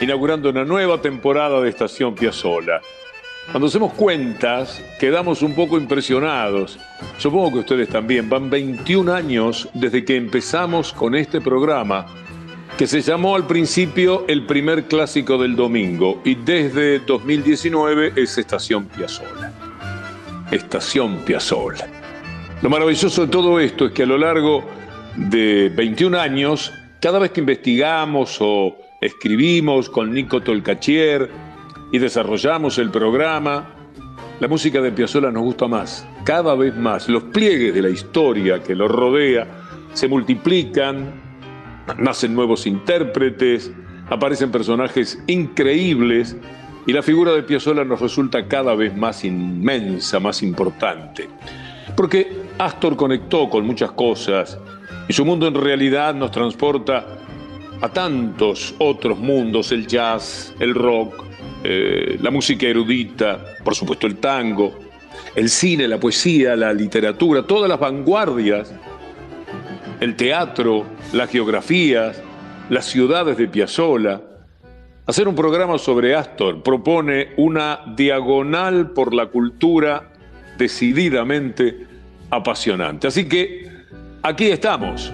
inaugurando una nueva temporada de Estación Piazzola. Cuando hacemos cuentas, quedamos un poco impresionados. Supongo que ustedes también. Van 21 años desde que empezamos con este programa, que se llamó al principio El primer clásico del domingo y desde 2019 es Estación Piazzola. Estación Piazzola. Lo maravilloso de todo esto es que a lo largo de 21 años, cada vez que investigamos o escribimos con Nico Tolcachier y desarrollamos el programa, la música de Piazzolla nos gusta más, cada vez más. Los pliegues de la historia que lo rodea se multiplican, nacen nuevos intérpretes, aparecen personajes increíbles y la figura de Piazzolla nos resulta cada vez más inmensa, más importante. Porque Astor conectó con muchas cosas y su mundo en realidad nos transporta a tantos otros mundos, el jazz, el rock, eh, la música erudita, por supuesto el tango, el cine, la poesía, la literatura, todas las vanguardias, el teatro, las geografías, las ciudades de Piazzola. Hacer un programa sobre Astor propone una diagonal por la cultura decididamente apasionante. Así que aquí estamos.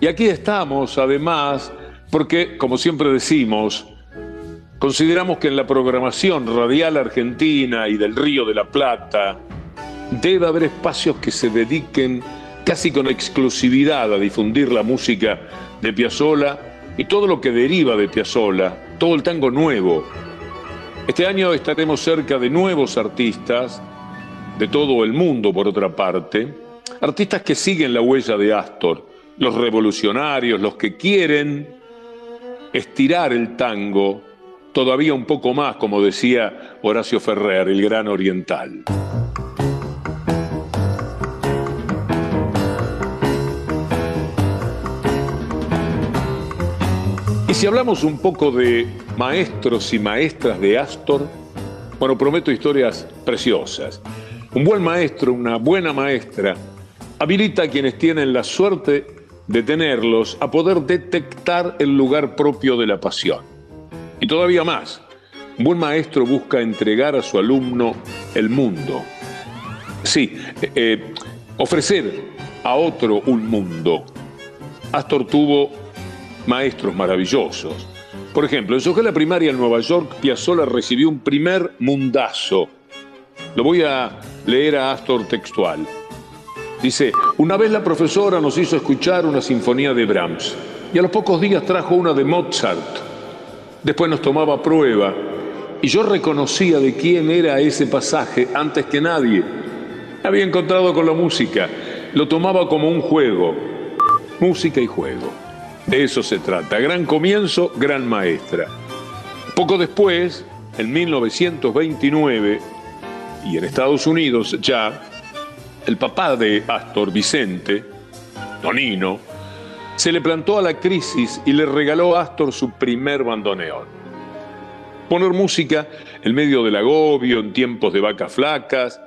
Y aquí estamos, además, porque, como siempre decimos, consideramos que en la programación radial argentina y del Río de la Plata debe haber espacios que se dediquen casi con exclusividad a difundir la música de Piazzolla y todo lo que deriva de Piazzolla, todo el tango nuevo. Este año estaremos cerca de nuevos artistas de todo el mundo, por otra parte, artistas que siguen la huella de Astor, los revolucionarios, los que quieren estirar el tango todavía un poco más, como decía Horacio Ferrer, el gran oriental. Y si hablamos un poco de maestros y maestras de Astor, bueno, prometo historias preciosas. Un buen maestro, una buena maestra, habilita a quienes tienen la suerte de tenerlos a poder detectar el lugar propio de la pasión. Y todavía más, un buen maestro busca entregar a su alumno el mundo. Sí, eh, eh, ofrecer a otro un mundo. Astor tuvo maestros maravillosos. Por ejemplo, en su escuela primaria en Nueva York, Piazzolla recibió un primer mundazo. Lo voy a leer a Astor textual. Dice, una vez la profesora nos hizo escuchar una sinfonía de Brahms y a los pocos días trajo una de Mozart. Después nos tomaba prueba y yo reconocía de quién era ese pasaje antes que nadie. Había encontrado con la música, lo tomaba como un juego, música y juego. De eso se trata. Gran comienzo, gran maestra. Poco después, en 1929, y en Estados Unidos ya, el papá de Astor, Vicente, Donino, se le plantó a la crisis y le regaló a Astor su primer bandoneón. Poner música en medio del agobio, en tiempos de vacas flacas,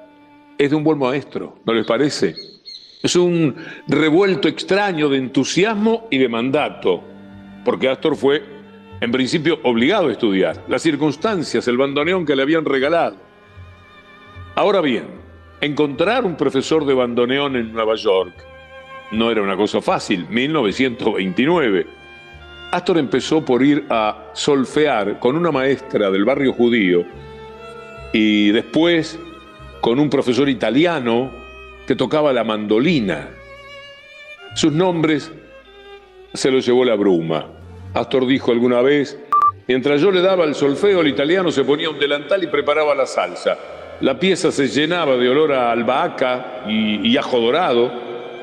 es de un buen maestro, ¿no les parece? Es un revuelto extraño de entusiasmo y de mandato, porque Astor fue, en principio, obligado a estudiar. Las circunstancias, el bandoneón que le habían regalado. Ahora bien, encontrar un profesor de bandoneón en Nueva York no era una cosa fácil, 1929. Astor empezó por ir a solfear con una maestra del barrio judío y después con un profesor italiano que tocaba la mandolina. Sus nombres se los llevó la bruma. Astor dijo alguna vez, mientras yo le daba el solfeo, el italiano se ponía un delantal y preparaba la salsa. La pieza se llenaba de olor a albahaca y, ajo dorado,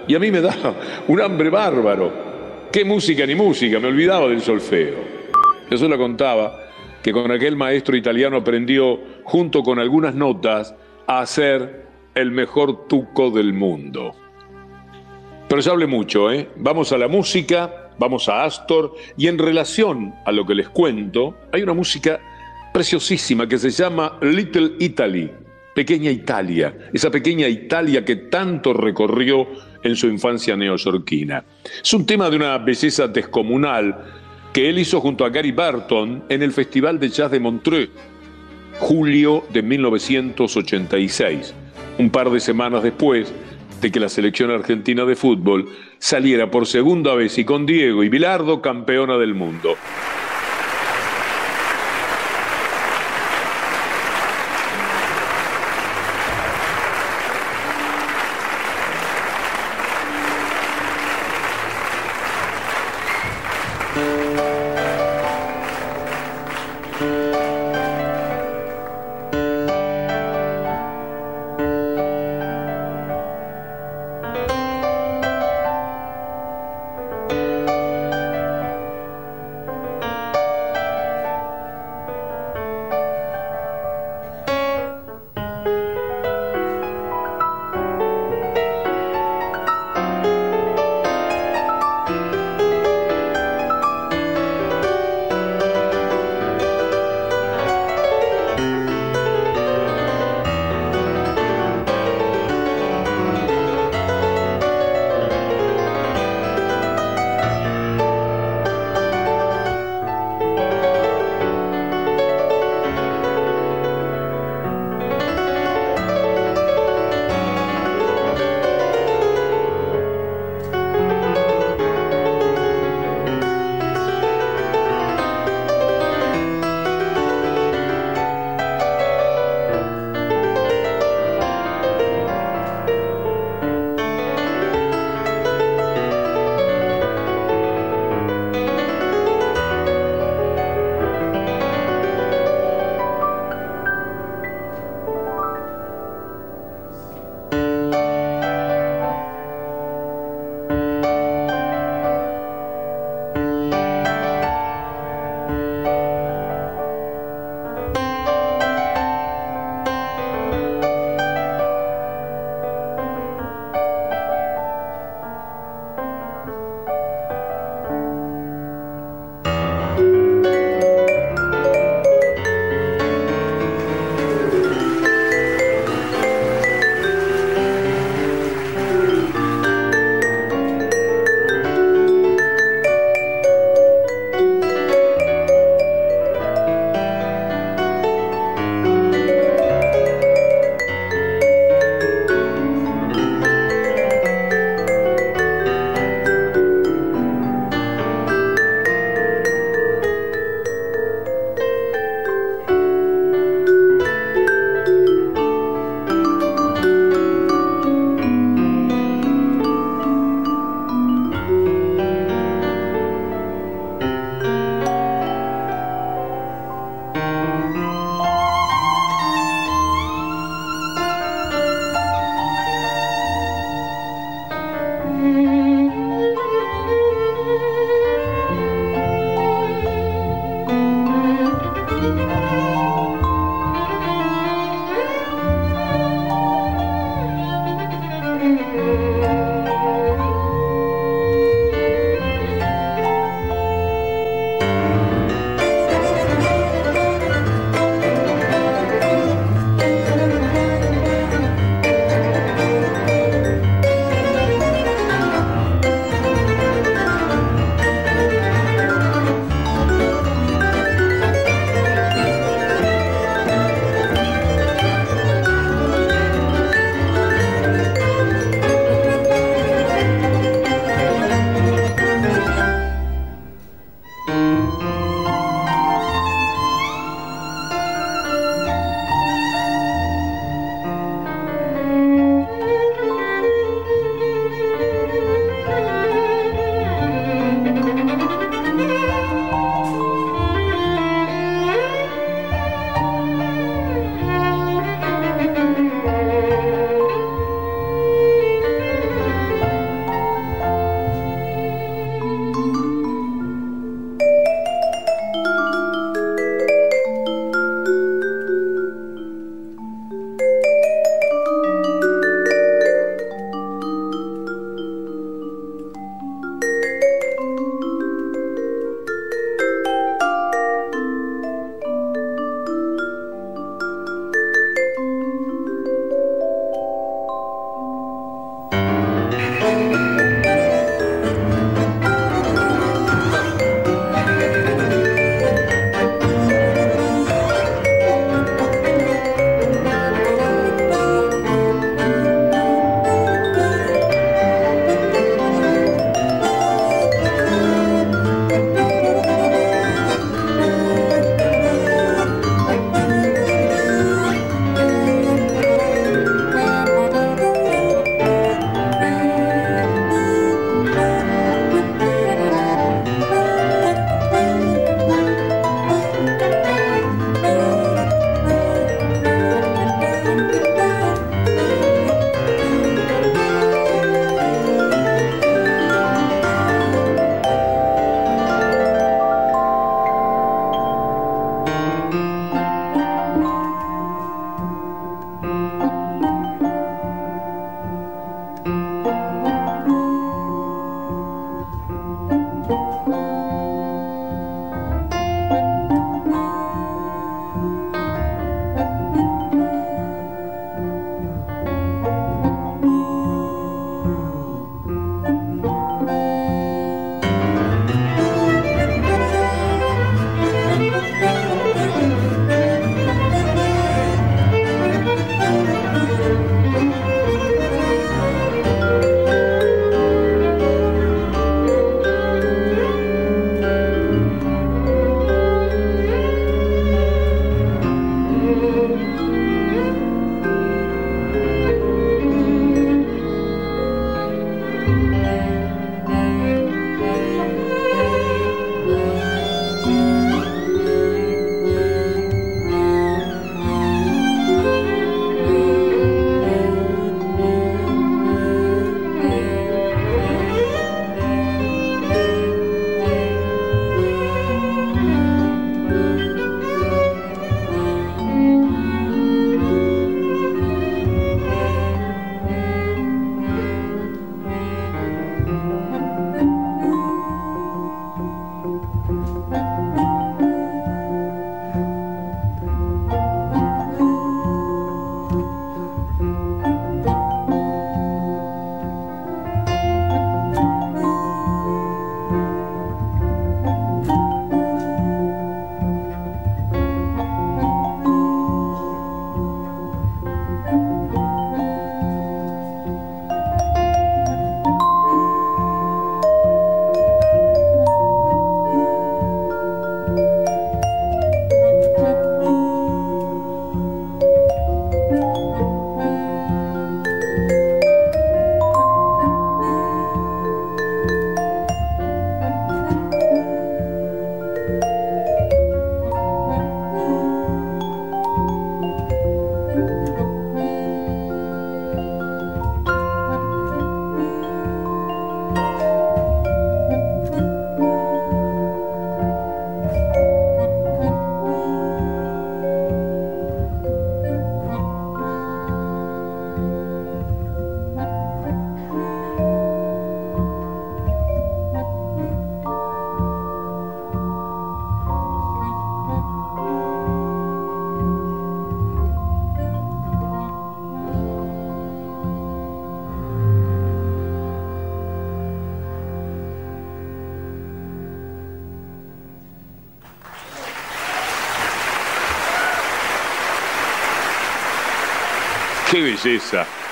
y a mí me daba un hambre bárbaro. ¿Qué música ni música? Me olvidaba del solfeo. Eso le contaba que con aquel maestro italiano aprendió, junto con algunas notas, a hacer el mejor tuco del mundo. Pero ya hablé mucho, ¿eh? Vamos a la música, vamos a Astor, y en relación a lo que les cuento, hay una música preciosísima que se llama Little Italy, Pequeña Italia, esa pequeña Italia que tanto recorrió en su infancia neoyorquina. Es un tema de una belleza descomunal que él hizo junto a Gary Barton en el Festival de Jazz de Montreux, julio de 1986, un par de semanas después de que la selección argentina de fútbol saliera por segunda vez y con Diego y Bilardo campeona del mundo.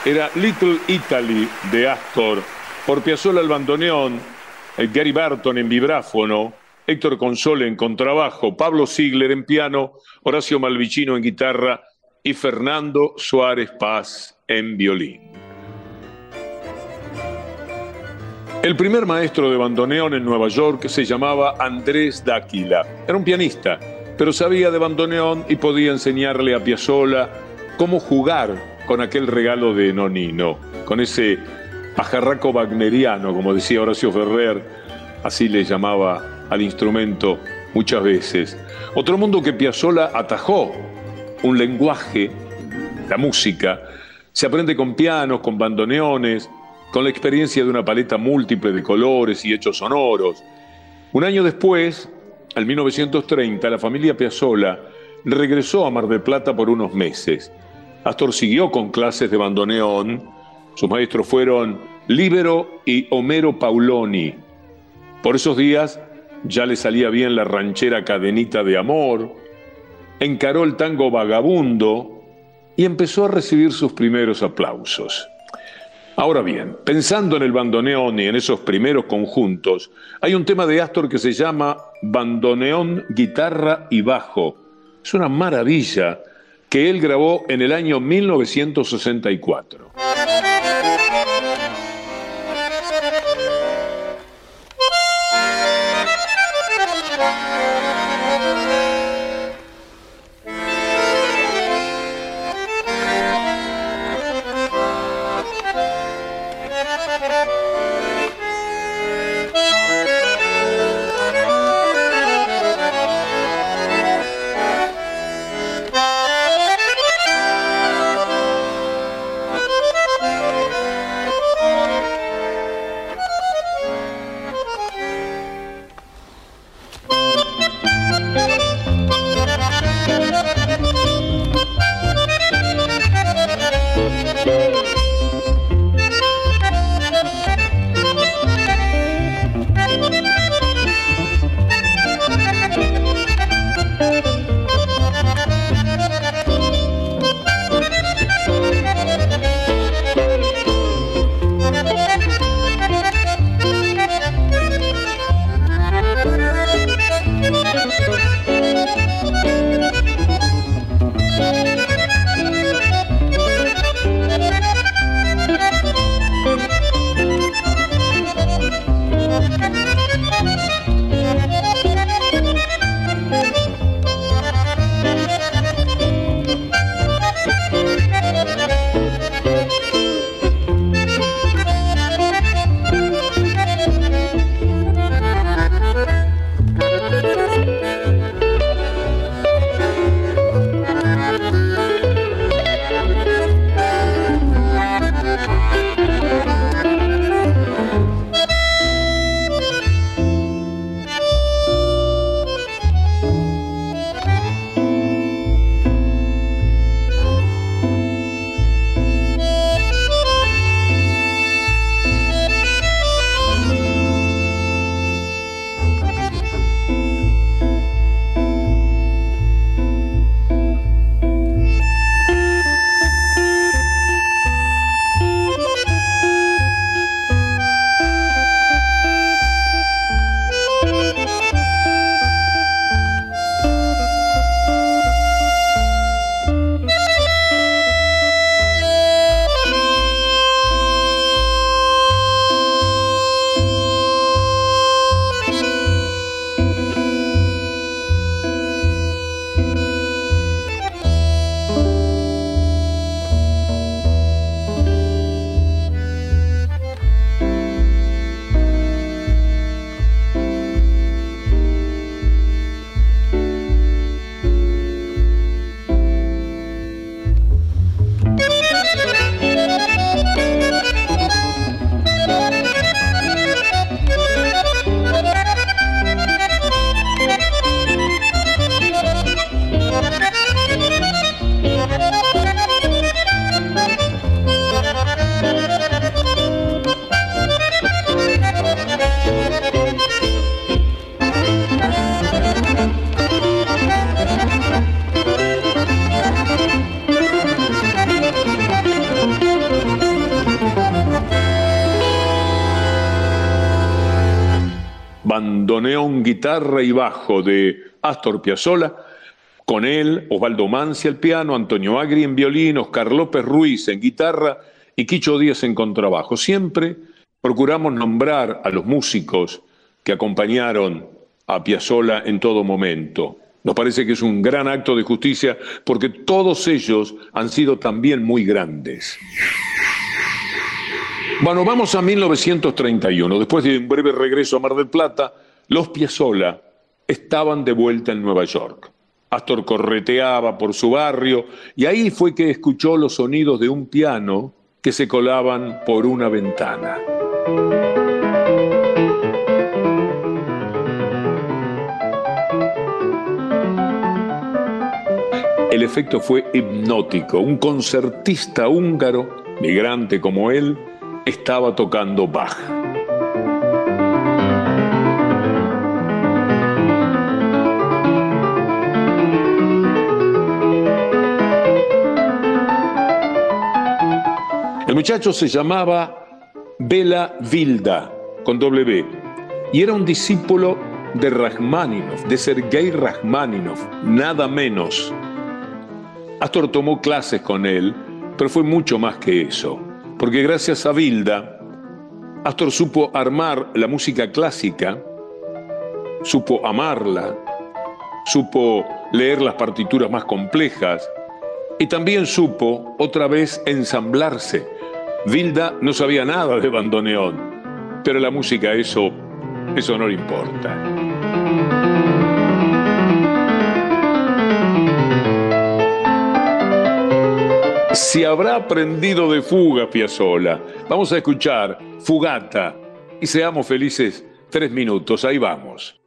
Era Little Italy de Astor, por Piazzolla al bandoneón, Gary Barton en vibráfono, Héctor Console en contrabajo, Pablo Ziegler en piano, Horacio Malvicino en guitarra y Fernando Suárez Paz en violín. El primer maestro de bandoneón en Nueva York se llamaba Andrés Dáquila. Era un pianista, pero sabía de bandoneón y podía enseñarle a Piazzolla cómo jugar con aquel regalo de Nonino, con ese pajarraco wagneriano, como decía Horacio Ferrer, así le llamaba al instrumento muchas veces. Otro mundo que Piazzolla atajó, un lenguaje, la música, se aprende con pianos, con bandoneones, con la experiencia de una paleta múltiple de colores y hechos sonoros. Un año después, en 1930, la familia Piazzolla regresó a Mar del Plata por unos meses. Astor siguió con clases de bandoneón. Sus maestros fueron Libero y Homero Pauloni. Por esos días ya le salía bien la ranchera cadenita de amor, encaró el tango vagabundo y empezó a recibir sus primeros aplausos. Ahora bien, pensando en el bandoneón y en esos primeros conjuntos, hay un tema de Astor que se llama Bandoneón, Guitarra y Bajo. Es una maravilla que él grabó en el año 1964. Guitarra y bajo de Astor Piazzolla, con él Osvaldo Mancia al piano, Antonio Agri en violín, Oscar López Ruiz en guitarra y Quicho Díaz en contrabajo. Siempre procuramos nombrar a los músicos que acompañaron a Piazzolla en todo momento. Nos parece que es un gran acto de justicia porque todos ellos han sido también muy grandes. Bueno, vamos a 1931. Después de un breve regreso a Mar del Plata, los Piazzolla estaban de vuelta en Nueva York. Astor correteaba por su barrio y ahí fue que escuchó los sonidos de un piano que se colaban por una ventana. El efecto fue hipnótico. Un concertista húngaro, migrante como él, estaba tocando Bach. Muchacho se llamaba Bela Vilda, con W, y era un discípulo de Rachmaninoff, de Sergei Rachmaninoff, nada menos. Astor tomó clases con él, pero fue mucho más que eso porque gracias a Vilda, Astor supo armar la música clásica, supo amarla, supo leer las partituras más complejas y también supo otra vez ensamblarse. Vilda no sabía nada de bandoneón, pero la música eso, eso no le importa. si habrá aprendido de fuga Piazzola. Vamos a escuchar Fugata y seamos felices tres minutos. Ahí vamos.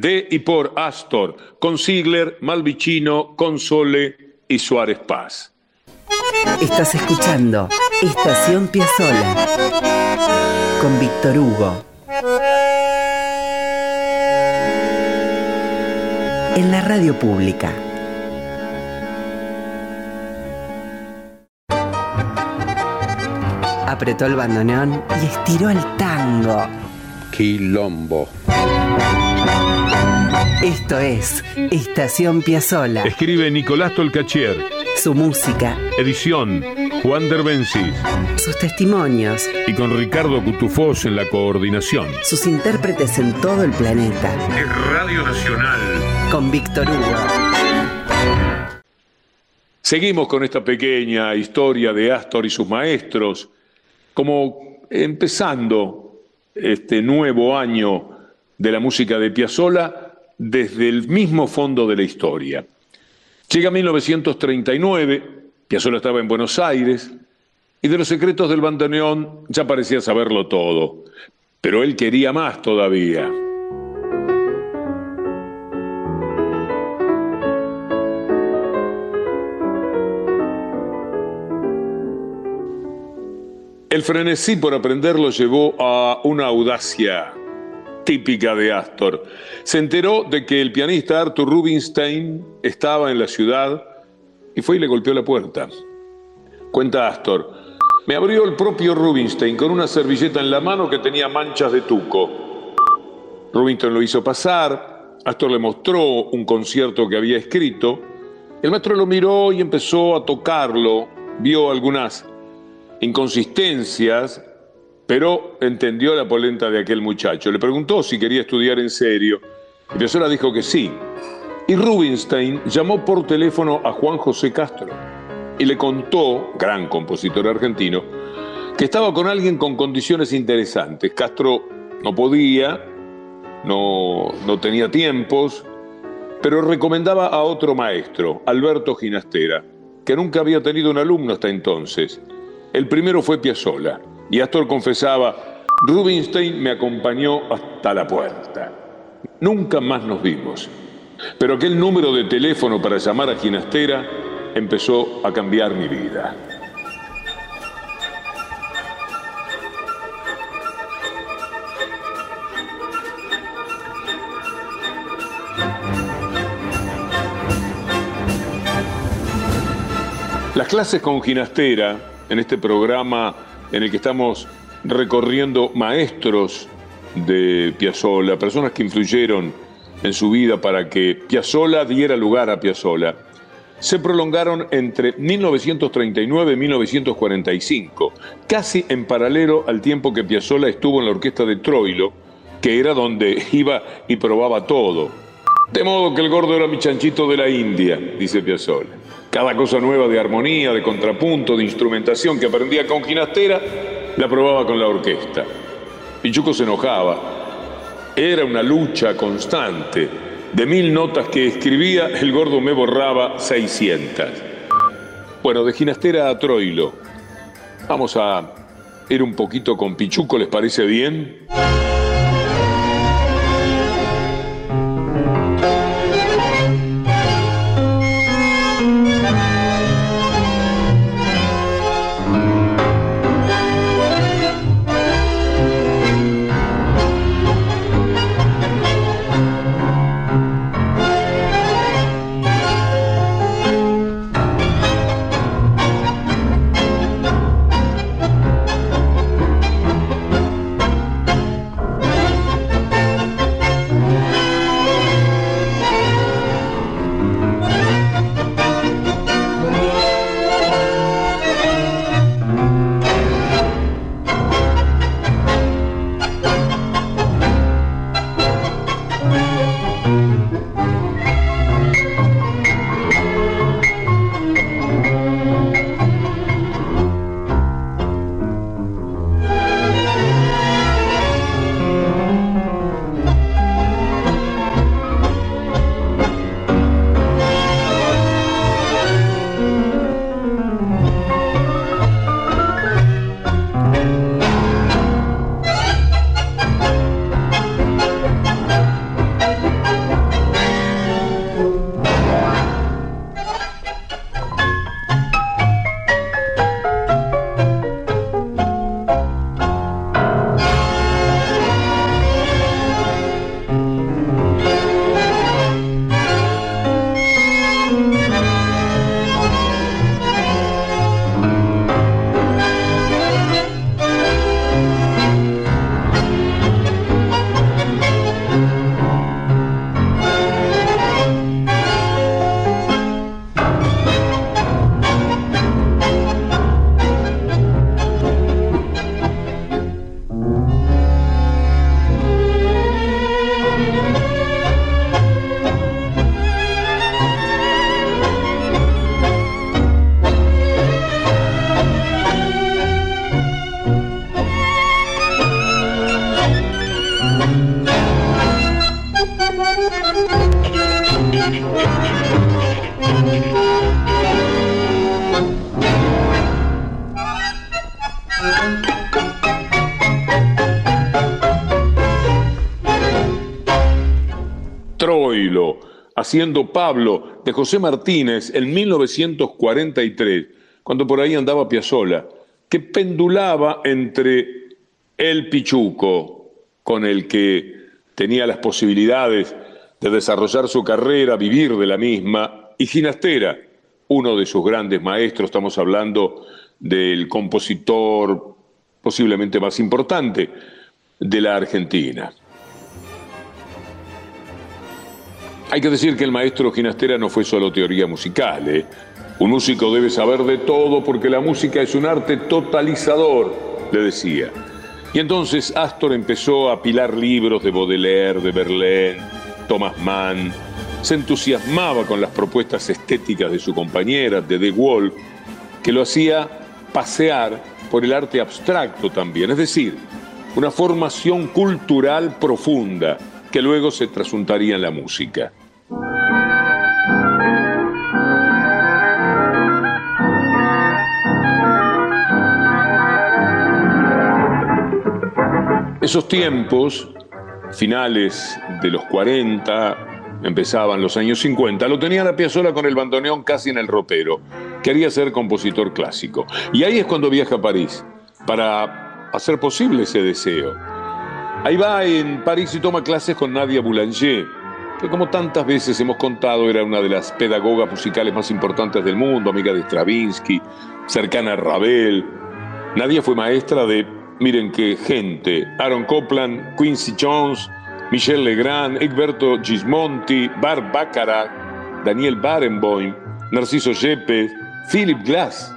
De y por Astor, con Ziegler, Malvicino, Console y Suárez Paz. Estás escuchando Estación Piazzola con Víctor Hugo. En la radio pública. Apretó el bandoneón y estiró el tango. Quilombo. Esto es Estación Piazzola. Escribe Nicolás Tolcachier. Su música, Edición Juan Derbencis. sus testimonios, Y con Ricardo Cutufós en la coordinación. sus intérpretes en todo el planeta. Radio Nacional. Con Víctor Hugo. Seguimos con esta pequeña historia de Astor y sus maestros, como empezando este nuevo año de la música de Piazzolla desde el mismo fondo de la historia. Llega 1939, Piazzolla estaba en Buenos Aires y de los secretos del bandoneón ya parecía saberlo todo, pero él quería más todavía. El frenesí por aprender lo llevó a una audacia típica de Astor. Se enteró de que el pianista Arthur Rubinstein estaba en la ciudad y fue y le golpeó la puerta. Cuenta Astor, me abrió el propio Rubinstein con una servilleta en la mano que tenía manchas de tuco. Rubinstein lo hizo pasar, Astor le mostró un concierto que había escrito, el maestro lo miró y empezó a tocarlo, vio algunas inconsistencias, pero entendió la polenta de aquel muchacho. Le preguntó si quería estudiar en serio. Y dijo que sí. Y Rubinstein llamó por teléfono a Juan José Castro y le contó, gran compositor argentino, que estaba con alguien con condiciones interesantes. Castro no podía, no, no tenía tiempos, pero recomendaba a otro maestro, Alberto Ginastera, que nunca había tenido un alumno hasta entonces. El primero fue Piazzolla, y Astor confesaba, Rubinstein me acompañó hasta la puerta. Nunca más nos vimos. Pero aquel número de teléfono para llamar a Ginastera empezó a cambiar mi vida. Las clases con Ginastera, en este programa en el que estamos recorriendo maestros de Piazzolla, personas que influyeron en su vida para que Piazzolla diera lugar a Piazzolla, se prolongaron entre 1939 y 1945, casi en paralelo al tiempo que Piazzolla estuvo en la orquesta de Troilo, que era donde iba y probaba todo. De modo que el gordo era mi chanchito de la India, dice Piazzolla. Cada cosa nueva de armonía, de contrapunto, de instrumentación que aprendía con Ginastera, la probaba con la orquesta. Pichuco se enojaba. Era una lucha constante. De mil notas que escribía, el gordo me borraba 600. Bueno, de Ginastera a Troilo. Vamos a ir un poquito con Pichuco, ¿les parece bien? Haciendo Pablo de José Martínez en 1943, cuando por ahí andaba Piazzolla, que pendulaba entre el Pichuco, con el que tenía las posibilidades de desarrollar su carrera, vivir de la misma, y Ginastera, uno de sus grandes maestros, estamos hablando del compositor posiblemente más importante de la Argentina. Hay que decir que el maestro Ginastera no fue solo teoría musical. ¿eh? Un músico debe saber de todo porque la música es un arte totalizador, le decía. Y entonces Astor empezó a apilar libros de Baudelaire, de Verlaine, Thomas Mann. Se entusiasmaba con las propuestas estéticas de su compañera, de De Wolf, que lo hacía pasear por el arte abstracto también, es decir, una formación cultural profunda que luego se trasuntaría en la música. Esos tiempos, finales de los 40, empezaban los años 50, lo tenía la Piazzolla con el bandoneón casi en el ropero. Quería ser compositor clásico. Y ahí es cuando viaja a París, para hacer posible ese deseo. Ahí va en París y toma clases con Nadia Boulanger, que como tantas veces hemos contado era una de las pedagogas musicales más importantes del mundo, amiga de Stravinsky, cercana a Ravel. Nadia fue maestra de, miren qué gente, Aaron Copland, Quincy Jones, Michel Legrand, Egberto Gismonti, Bar Baccarat, Daniel Barenboim, Narciso Yepes, Philip Glass.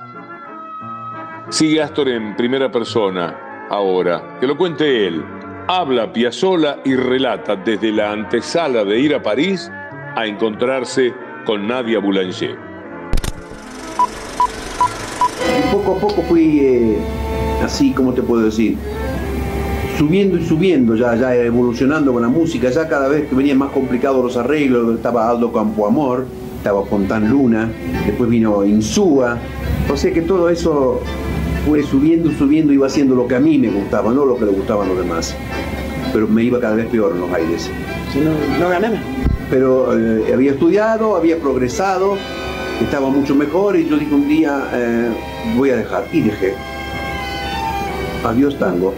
Sigue Astor en primera persona ahora, que lo cuente él habla Piazzolla y relata desde la antesala de ir a París a encontrarse con Nadia Boulanger. poco a poco fui eh, así, como te puedo decir? Subiendo y subiendo, ya, ya evolucionando con la música, ya cada vez que venían más complicados los arreglos, estaba Aldo Campoamor, estaba Fontán Luna, después vino Insúa, o sea que todo eso fue subiendo, subiendo, iba haciendo lo que a mí me gustaba, no lo que le gustaban los demás. Pero me iba cada vez peor en los aires. Si no, no ganaba. Pero eh, había estudiado, había progresado, estaba mucho mejor y yo dije un día, eh, voy a dejar. Y dejé. Adiós tango.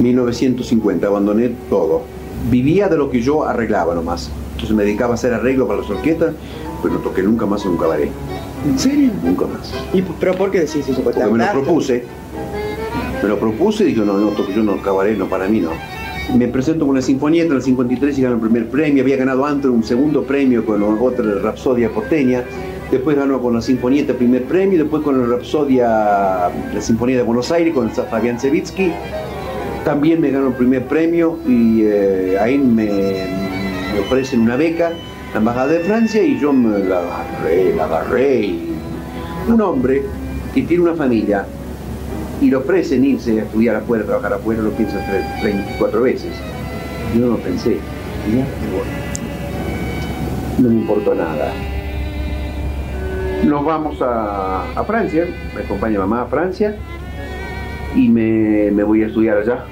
1950, abandoné todo. Vivía de lo que yo arreglaba nomás. Entonces me dedicaba a hacer arreglos para las orquestas, pero no toqué nunca más en un cabaret. ¿En serio? Nunca más. ¿Y, ¿Pero por qué decís eso? Porque me lo propuse. Me lo propuse y dije, no, no, yo no, cabaret, no, para mí no. Me presento con la Sinfonieta en el 53 y gano el primer premio. Había ganado antes un segundo premio con otra Rapsodia Porteña. Después ganó con la Sinfonieta el primer premio. Después con la Rapsodia, la Sinfonía de Buenos Aires con Fabián Sevitsky. También me ganó el primer premio y eh, ahí me, me ofrecen una beca la Embajada de Francia y yo me la agarré, la agarré. Y... Un hombre que tiene una familia y le ofrecen irse a estudiar afuera, a trabajar afuera, lo piensa 34 veces. Yo no pensé, no me importó nada. Nos vamos a, Francia, me acompaña mamá a Francia y me voy a estudiar allá.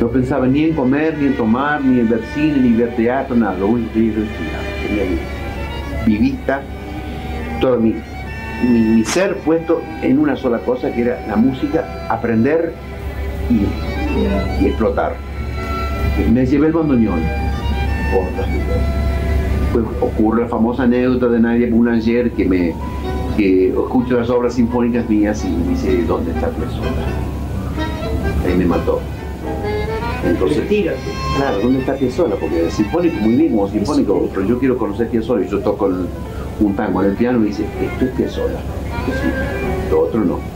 No pensaba ni en comer, ni en tomar, ni en ver cine, ni ver teatro, nada. Lo único que yo. Quería vivista, todo mi, ser puesto en una sola cosa, que era la música, aprender y, explotar. Me llevé el bandoneón. Pues ocurre la famosa anécdota de Nadia Boulanger que me que escucho las obras sinfónicas mías y me dice, ¿dónde está tu Ahí me mató. Entonces, claro, ¿dónde está Piazzolla? Porque sinfónico, muy bien como sinfónico, pero yo quiero conocer Piazzolla y yo toco un tango en el piano y me dice, esto es Piazzolla, sí, lo otro no.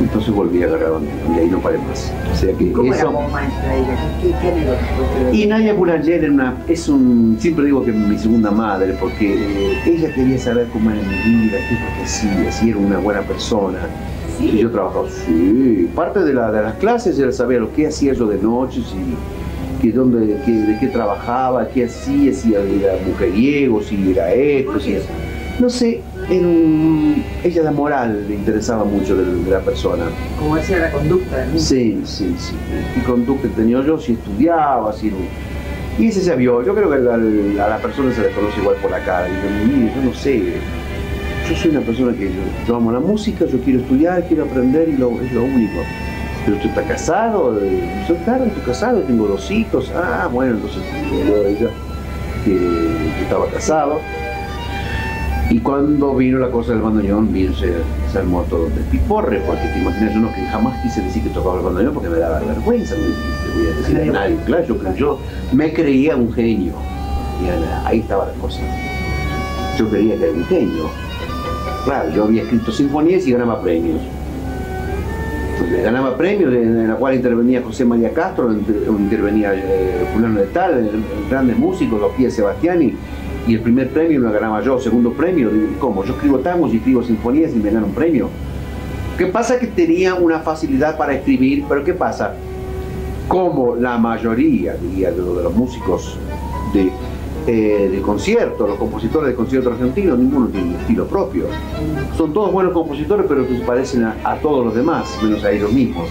Entonces volví a agarrar y ahí no paré más. O sea que ¿Cómo eso... era maestra ella? ¿Qué, y Nadia Boulanger era una, es un, siempre digo que es mi segunda madre, porque ella quería saber cómo era mi vida, qué porque sí, si era una buena persona, ¿Sí? yo trabajaba, sí. Parte de, la, de las clases era saber lo que hacía yo de noche, si, que dónde, que, de qué trabajaba, qué hacía, si era mujeriego, si era esto, si no sé, era un- ella la moral le interesaba mucho de, de la persona. Como decía la conducta niño. Sí, sí, sí. ¿Qué conducta tenía yo? Si estudiaba, si... Y ese se vio. Yo creo que a la, a la persona se le conoce igual por la cara. Digo, mire, yo no sé. Yo soy una persona que yo, yo amo la música, yo quiero estudiar, quiero aprender y lo, es lo único. Pero usted está casado, eh, yo claro, estoy casado, tengo dos hijos. Ah, bueno, entonces yo ella que, que estaba casado. Y cuando vino la cosa del bandoneón, vino, se, se armó todo de piporre, porque te imaginas, yo no que jamás quise decir que tocaba el bandoneón porque me daba vergüenza, no le voy a decir a nadie, claro, yo, yo me creía un genio, y ahí estaba la cosa. Yo creía que era un genio. Claro, yo había escrito sinfonías y ganaba premios. Entonces, ganaba premios en la cual intervenía José María Castro, inter- intervenía eh, Fulano de Tal, eh, grandes músicos, los pies Sebastiani, y el primer premio lo ganaba yo, segundo premio, ¿cómo? Yo escribo tangos y escribo sinfonías y me gano un premio. ¿Qué pasa? Que tenía una facilidad para escribir, pero ¿qué pasa? Como la mayoría, diría, de los músicos de, eh, de concierto, los compositores de concierto argentinos, ninguno tiene un estilo propio. Son todos buenos compositores, pero se parecen a, a todos los demás, menos a ellos mismos.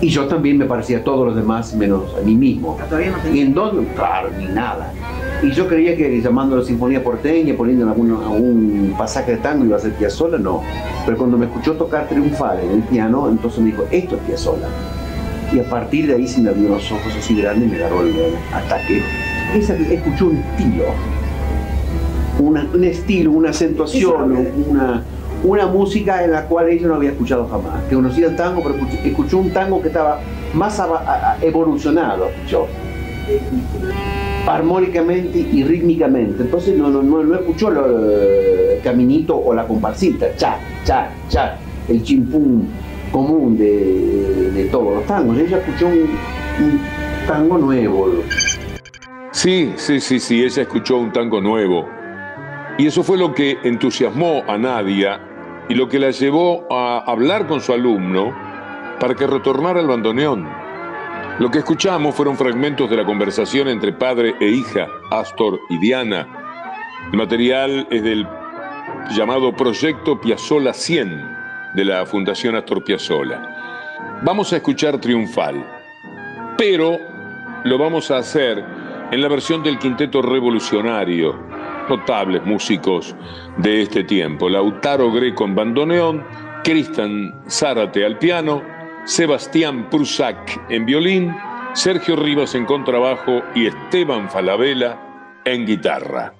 Y yo también me parecía a todos los demás, menos a mí mismo. Ah, Todavía no ¿Y en dónde? Claro, ni nada. Y yo creía que llamándolo Sinfonía Porteña, poniendo algún, algún pasaje de tango iba a ser Piazzolla, no. Pero cuando me escuchó tocar Triunfal en el piano, entonces me dijo, esto es Piazzolla. Y a partir de ahí se me abrió los ojos así grandes y me agarró el ataque. Esa, escuchó un estilo. Una- un estilo, una acentuación, una, una música en la cual ella no había escuchado jamás. Que conocía el tango, pero escuchó, un tango que estaba más evolucionado, yo armónicamente y rítmicamente. Entonces no, no, no, no escuchó el caminito o la comparsita, cha, cha, cha, el chimpún común de, de todos los tangos. Ella escuchó un, un tango nuevo. Sí, sí, sí, sí, ella escuchó un tango nuevo. Y eso fue lo que entusiasmó a Nadia y lo que la llevó a hablar con su alumno para que retornara al bandoneón. Lo que escuchamos fueron fragmentos de la conversación entre padre e hija, Astor y Diana. El material es del llamado Proyecto Piazzola 100 de la Fundación Astor Piazzola. Vamos a escuchar Triunfal, pero lo vamos a hacer en la versión del Quinteto Revolucionario, notables músicos de este tiempo, Lautaro Greco en bandoneón, Cristian Zárate al piano, Sebastián Prusak en violín, Sergio Rivas en contrabajo y Esteban Falabella en guitarra.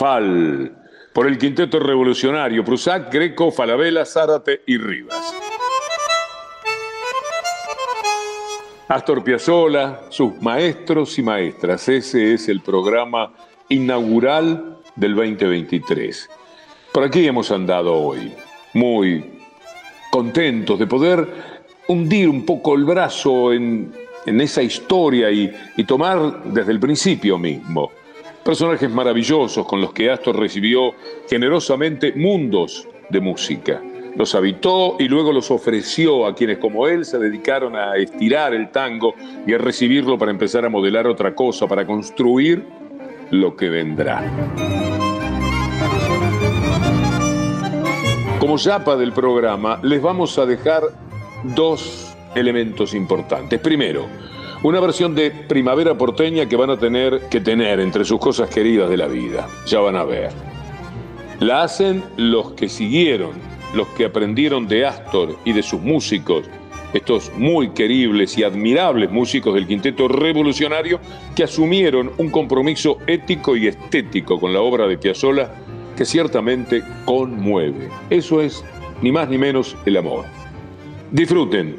Triunfal por el quinteto revolucionario Prusac, Greco, Falabella, Zárate y Rivas. Astor Piazzolla, sus maestros y maestras. Ese es el programa inaugural del 2023. Por aquí hemos andado hoy, muy contentos de poder hundir un poco el brazo en, esa historia y, y tomar desde el principio mismo personajes maravillosos con los que Astor recibió generosamente mundos de música. Los habitó y luego los ofreció a quienes como él se dedicaron a estirar el tango y a recibirlo para empezar a modelar otra cosa, para construir lo que vendrá. Como chapa del programa, les vamos a dejar dos elementos importantes. Primero, una versión de Primavera porteña que van a tener que tener entre sus cosas queridas de la vida. Ya van a ver. La hacen los que siguieron, los que aprendieron de Astor y de sus músicos, estos muy queribles y admirables músicos del quinteto revolucionario que asumieron un compromiso ético y estético con la obra de Piazzolla que ciertamente conmueve. Eso es ni más ni menos el amor. Disfruten.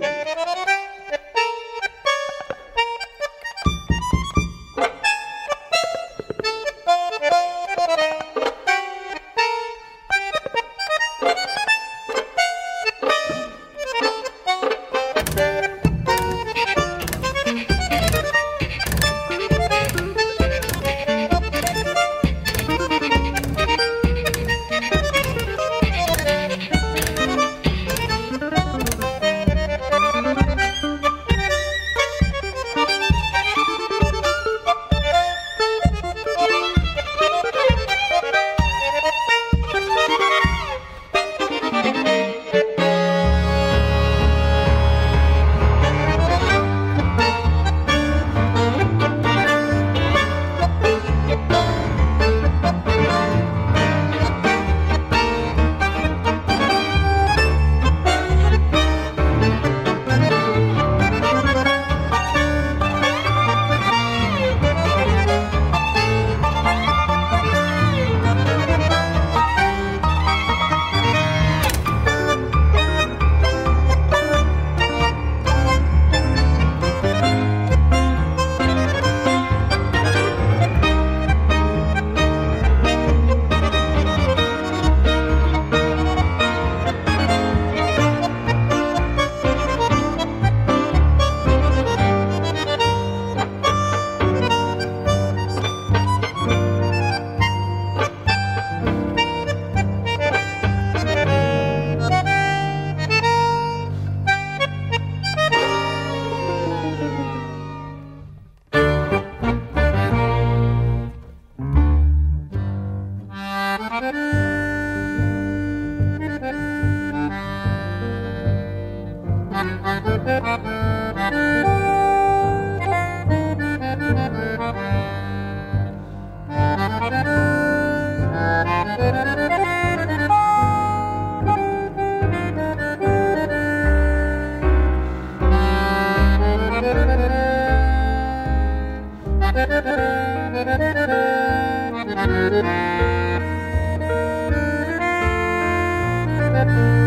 Thank you.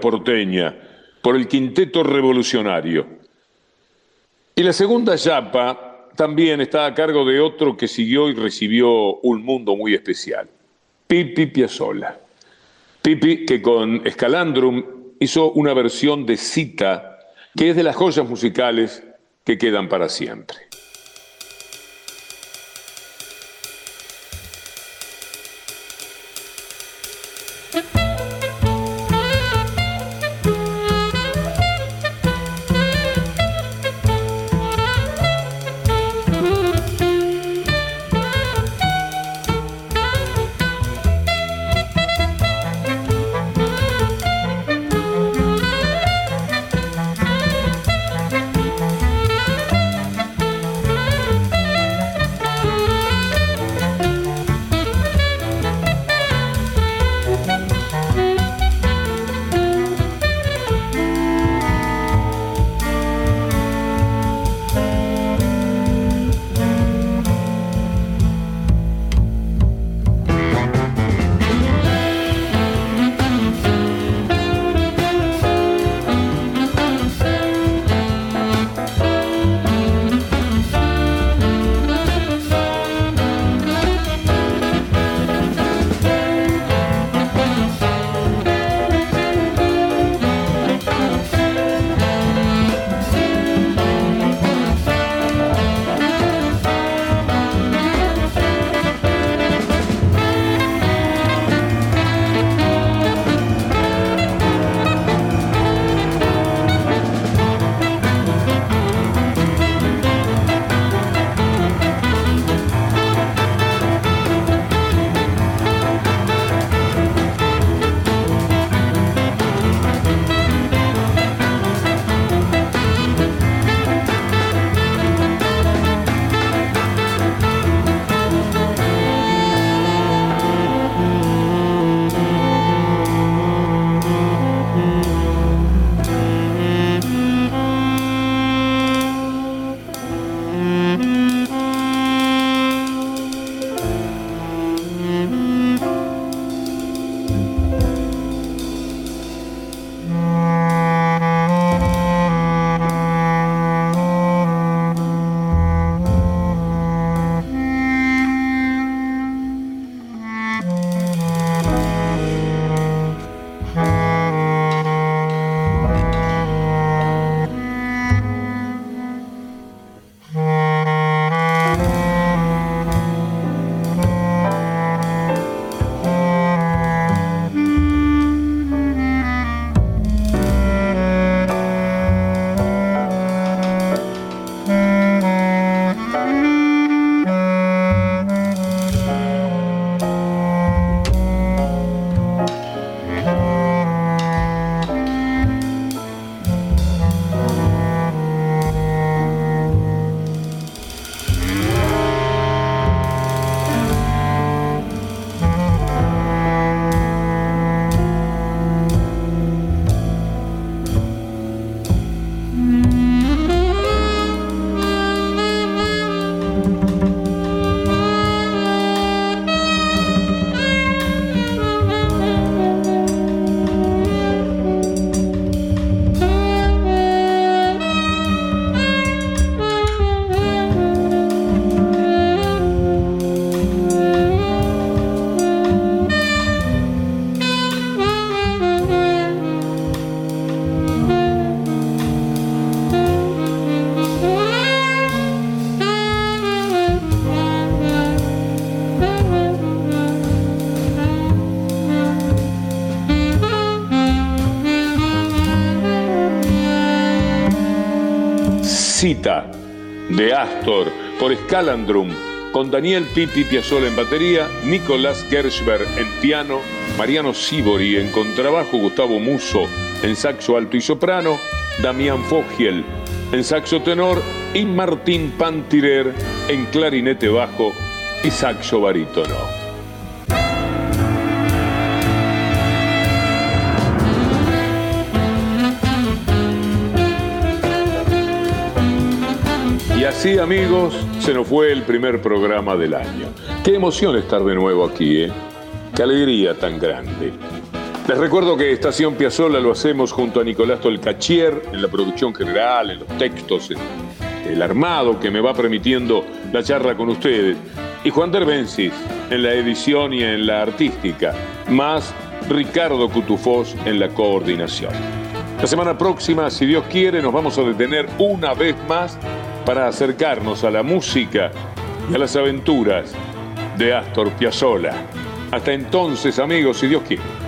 Porteña, por el Quinteto Revolucionario. Y la segunda yapa también está a cargo de otro que siguió y recibió un mundo muy especial, Pipi Piazzolla. Pipi que con Escalandrum hizo una versión de Cita, que es de las joyas musicales que quedan para siempre. De Astor por Scalandrum, con Daniel Pipi Piazzolla en batería, Nicolás Gershberg en piano, Mariano Sibori en contrabajo, Gustavo Muso en saxo alto y soprano, Damián Fogiel en saxo tenor y Martín Pantirer en clarinete bajo y saxo barítono. Así, amigos, se nos fue el primer programa del año. Qué emoción estar de nuevo aquí, ¿eh? Qué alegría tan grande. Les recuerdo que Estación Piazzola lo hacemos junto a Nicolás Tolcachier en la producción general, en los textos, en el armado que me va permitiendo la charla con ustedes. Y Juan Derbencis en la edición y en la artística, más Ricardo Cutufós en la coordinación. La semana próxima, si Dios quiere, nos vamos a detener una vez más para acercarnos a la música y a las aventuras de Astor Piazzolla. Hasta entonces, amigos, si Dios quiere.